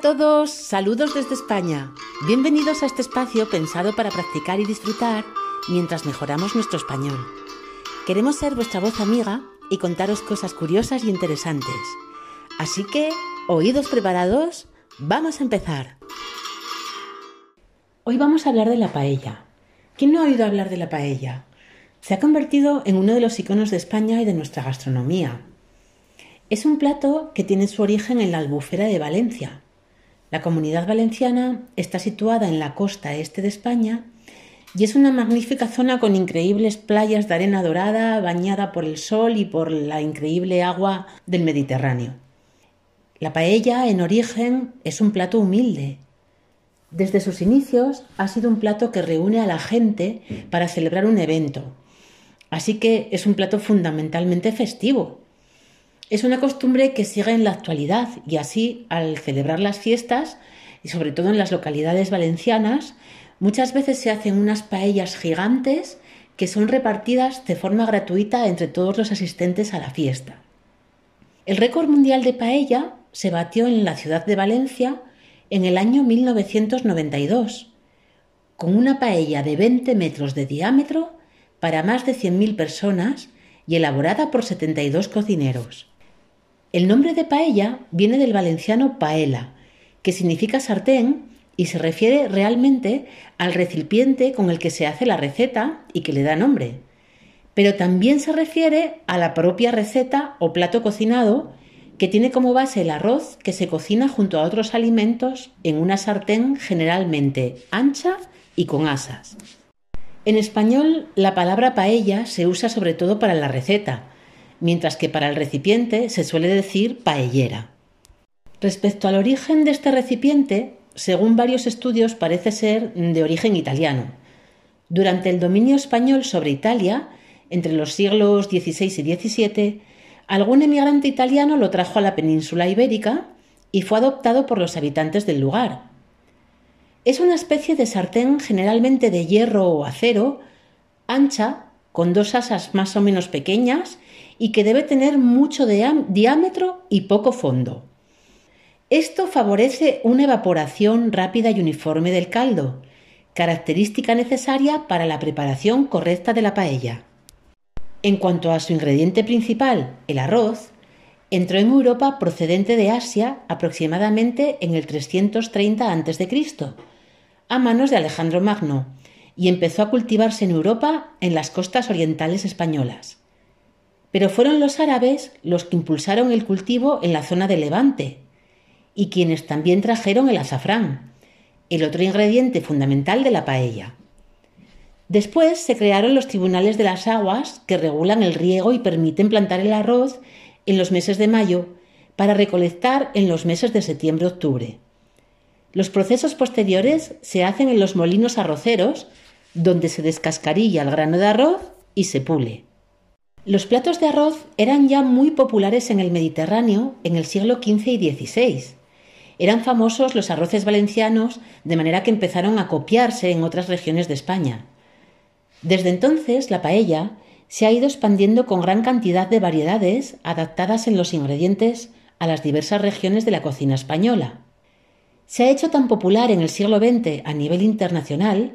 a todos, saludos desde España. Bienvenidos a este espacio pensado para practicar y disfrutar mientras mejoramos nuestro español. Queremos ser vuestra voz amiga y contaros cosas curiosas y interesantes. Así que, oídos preparados, vamos a empezar. Hoy vamos a hablar de la paella. ¿Quién no ha oído hablar de la paella? Se ha convertido en uno de los iconos de España y de nuestra gastronomía. Es un plato que tiene su origen en la albufera de Valencia. La comunidad valenciana está situada en la costa este de España y es una magnífica zona con increíbles playas de arena dorada bañada por el sol y por la increíble agua del Mediterráneo. La paella en origen es un plato humilde. Desde sus inicios ha sido un plato que reúne a la gente para celebrar un evento. Así que es un plato fundamentalmente festivo. Es una costumbre que sigue en la actualidad y así, al celebrar las fiestas, y sobre todo en las localidades valencianas, muchas veces se hacen unas paellas gigantes que son repartidas de forma gratuita entre todos los asistentes a la fiesta. El récord mundial de paella se batió en la ciudad de Valencia en el año 1992, con una paella de 20 metros de diámetro para más de 100.000 personas y elaborada por 72 cocineros. El nombre de paella viene del valenciano paella, que significa sartén y se refiere realmente al recipiente con el que se hace la receta y que le da nombre. Pero también se refiere a la propia receta o plato cocinado que tiene como base el arroz que se cocina junto a otros alimentos en una sartén generalmente ancha y con asas. En español, la palabra paella se usa sobre todo para la receta, mientras que para el recipiente se suele decir paellera. Respecto al origen de este recipiente, según varios estudios parece ser de origen italiano. Durante el dominio español sobre Italia, entre los siglos XVI y XVII, algún emigrante italiano lo trajo a la península ibérica y fue adoptado por los habitantes del lugar. Es una especie de sartén generalmente de hierro o acero, ancha, con dos asas más o menos pequeñas y que debe tener mucho diámetro y poco fondo. Esto favorece una evaporación rápida y uniforme del caldo, característica necesaria para la preparación correcta de la paella. En cuanto a su ingrediente principal, el arroz, entró en Europa procedente de Asia aproximadamente en el 330 a.C., a manos de Alejandro Magno, y empezó a cultivarse en Europa en las costas orientales españolas. Pero fueron los árabes los que impulsaron el cultivo en la zona de Levante y quienes también trajeron el azafrán, el otro ingrediente fundamental de la paella. Después se crearon los tribunales de las aguas que regulan el riego y permiten plantar el arroz en los meses de mayo para recolectar en los meses de septiembre-octubre. Los procesos posteriores se hacen en los molinos arroceros, donde se descascarilla el grano de arroz y se pule. Los platos de arroz eran ya muy populares en el Mediterráneo en el siglo XV y XVI. Eran famosos los arroces valencianos, de manera que empezaron a copiarse en otras regiones de España. Desde entonces, la paella se ha ido expandiendo con gran cantidad de variedades adaptadas en los ingredientes a las diversas regiones de la cocina española. Se ha hecho tan popular en el siglo XX a nivel internacional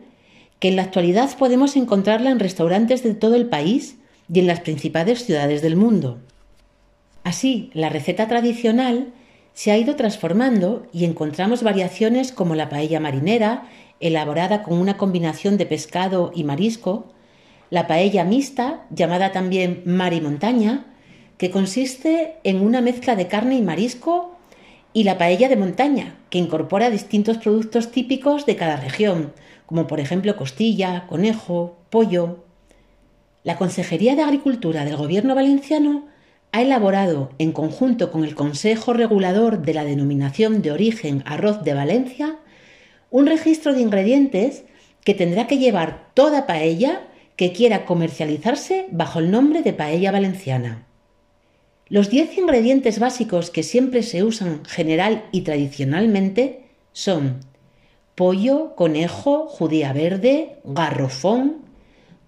que en la actualidad podemos encontrarla en restaurantes de todo el país y en las principales ciudades del mundo. Así, la receta tradicional se ha ido transformando y encontramos variaciones como la paella marinera, elaborada con una combinación de pescado y marisco, la paella mixta, llamada también mar y montaña, que consiste en una mezcla de carne y marisco, y la paella de montaña, que incorpora distintos productos típicos de cada región, como por ejemplo costilla, conejo, pollo, la Consejería de Agricultura del Gobierno valenciano ha elaborado, en conjunto con el Consejo Regulador de la Denominación de Origen Arroz de Valencia, un registro de ingredientes que tendrá que llevar toda paella que quiera comercializarse bajo el nombre de paella valenciana. Los 10 ingredientes básicos que siempre se usan general y tradicionalmente son pollo, conejo, judía verde, garrofón,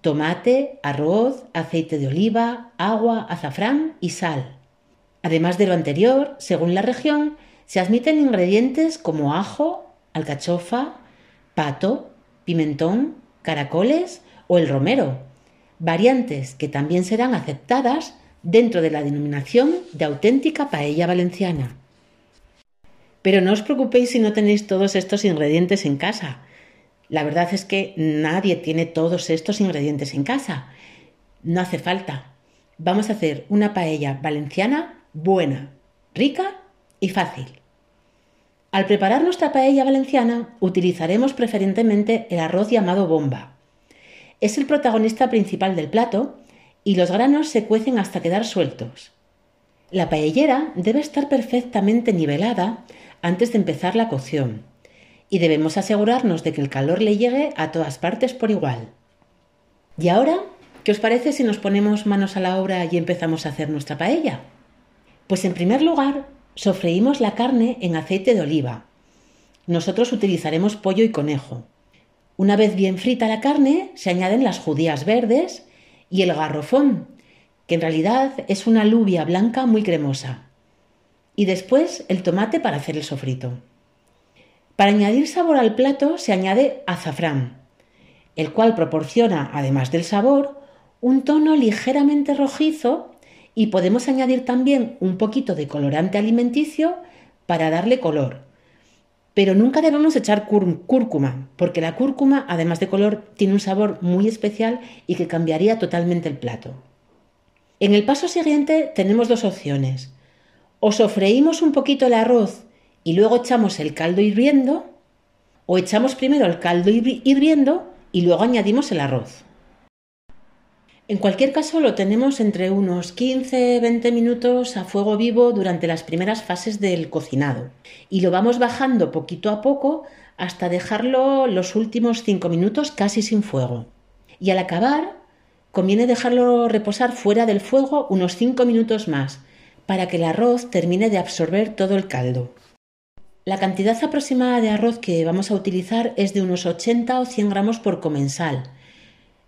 tomate, arroz, aceite de oliva, agua, azafrán y sal. Además de lo anterior, según la región, Se admiten ingredientes como ajo, alcachofa, pato, pimentón, caracoles o el romero, variantes que también serán aceptadas dentro de la denominación de auténtica paella valenciana. Pero no os preocupéis si no tenéis todos estos ingredientes en casa. La verdad es que nadie tiene todos estos ingredientes en casa. No hace falta. Vamos a hacer una paella valenciana buena, rica y fácil. Al preparar nuestra paella valenciana utilizaremos preferentemente el arroz llamado bomba. Es el protagonista principal del plato y los granos se cuecen hasta quedar sueltos. La paellera debe estar perfectamente nivelada antes de empezar la cocción y debemos asegurarnos de que el calor le llegue a todas partes por igual. Y ahora, ¿qué os parece si nos ponemos manos a la obra y empezamos a hacer nuestra paella? Pues en primer lugar, sofreímos la carne en aceite de oliva. Nosotros utilizaremos pollo y conejo. Una vez bien frita la carne, se añaden las judías verdes y el garrofón, que en realidad es una alubia blanca muy cremosa. Y después el tomate para hacer el sofrito. Para añadir sabor al plato se añade azafrán, el cual proporciona, además del sabor, un tono ligeramente rojizo y podemos añadir también un poquito de colorante alimenticio para darle color. Pero nunca debemos echar cúrcuma, porque la cúrcuma, además de color, tiene un sabor muy especial y que cambiaría totalmente el plato. En el paso siguiente tenemos dos opciones. O sofreímos un poquito el arroz y luego echamos el caldo hirviendo o echamos primero el caldo hirviendo y luego añadimos el arroz. En cualquier caso lo tenemos entre unos 15-20 minutos a fuego vivo durante las primeras fases del cocinado y lo vamos bajando poquito a poco hasta dejarlo los últimos 5 minutos casi sin fuego. Y al acabar conviene dejarlo reposar fuera del fuego unos 5 minutos más para que el arroz termine de absorber todo el caldo. La cantidad aproximada de arroz que vamos a utilizar es de unos 80 o 100 gramos por comensal.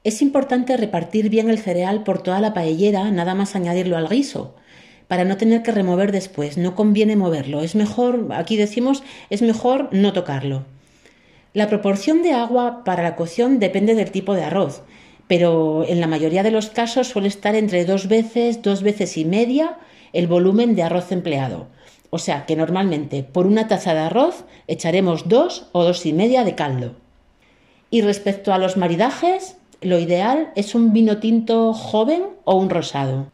Es importante repartir bien el cereal por toda la paellera, nada más añadirlo al guiso, para no tener que remover después. No conviene moverlo. Es mejor, aquí decimos, es mejor no tocarlo. La proporción de agua para la cocción depende del tipo de arroz, pero en la mayoría de los casos suele estar entre dos veces, dos veces y media el volumen de arroz empleado. O sea que normalmente por una taza de arroz echaremos dos o dos y media de caldo. Y respecto a los maridajes, lo ideal es un vino tinto joven o un rosado.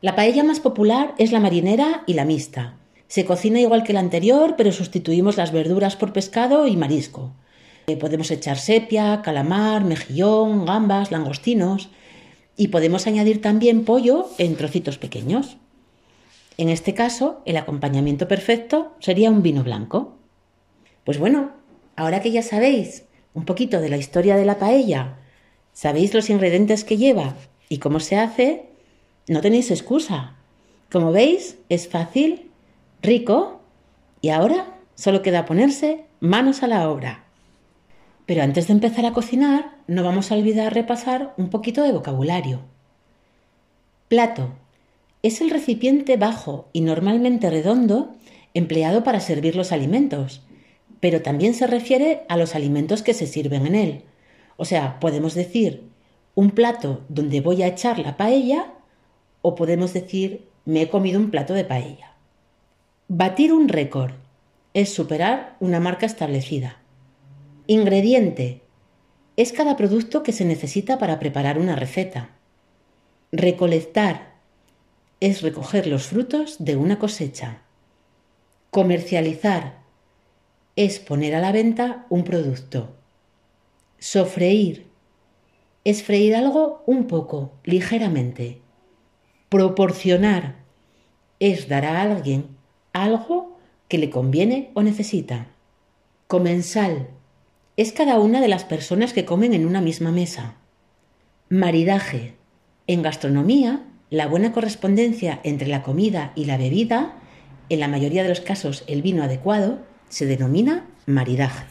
La paella más popular es la marinera y la mixta. Se cocina igual que la anterior, pero sustituimos las verduras por pescado y marisco. Eh, podemos echar sepia, calamar, mejillón, gambas, langostinos y podemos añadir también pollo en trocitos pequeños. En este caso, el acompañamiento perfecto sería un vino blanco. Pues bueno, ahora que ya sabéis un poquito de la historia de la paella, sabéis los ingredientes que lleva y cómo se hace, no tenéis excusa. Como veis, es fácil, rico y ahora solo queda ponerse manos a la obra. Pero antes de empezar a cocinar, no vamos a olvidar repasar un poquito de vocabulario. Plato, es el recipiente bajo y normalmente redondo empleado para servir los alimentos, pero también se refiere a los alimentos que se sirven en él. O sea, podemos decir un plato donde voy a echar la paella o podemos decir me he comido un plato de paella. Batir un récord es superar una marca establecida. Ingrediente es cada producto que se necesita para preparar una receta. Recolectar es recoger los frutos de una cosecha. Comercializar es poner a la venta un producto. Sofreír es freír algo un poco, ligeramente. Proporcionar es dar a alguien algo que le conviene o necesita. Comensal es cada una de las personas que comen en una misma mesa. Maridaje en gastronomía la buena correspondencia entre la comida y la bebida, en la mayoría de los casos el vino adecuado, se denomina maridaje.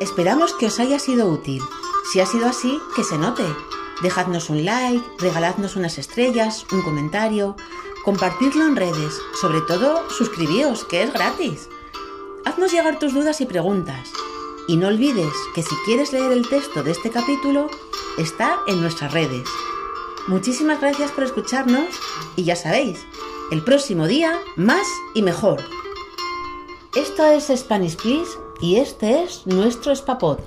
Esperamos que os haya sido útil. Si ha sido así, que se note. Dejadnos un like, regaladnos unas estrellas, un comentario. compartidlo en redes, sobre todo suscribíos, que es gratis. Haznos llegar tus dudas y preguntas. Y no olvides que si quieres leer el texto de este capítulo, está en nuestras redes. Muchísimas gracias por escucharnos y ya sabéis, el próximo día más y mejor. Esto es Spanish Please y este es nuestro Spapod.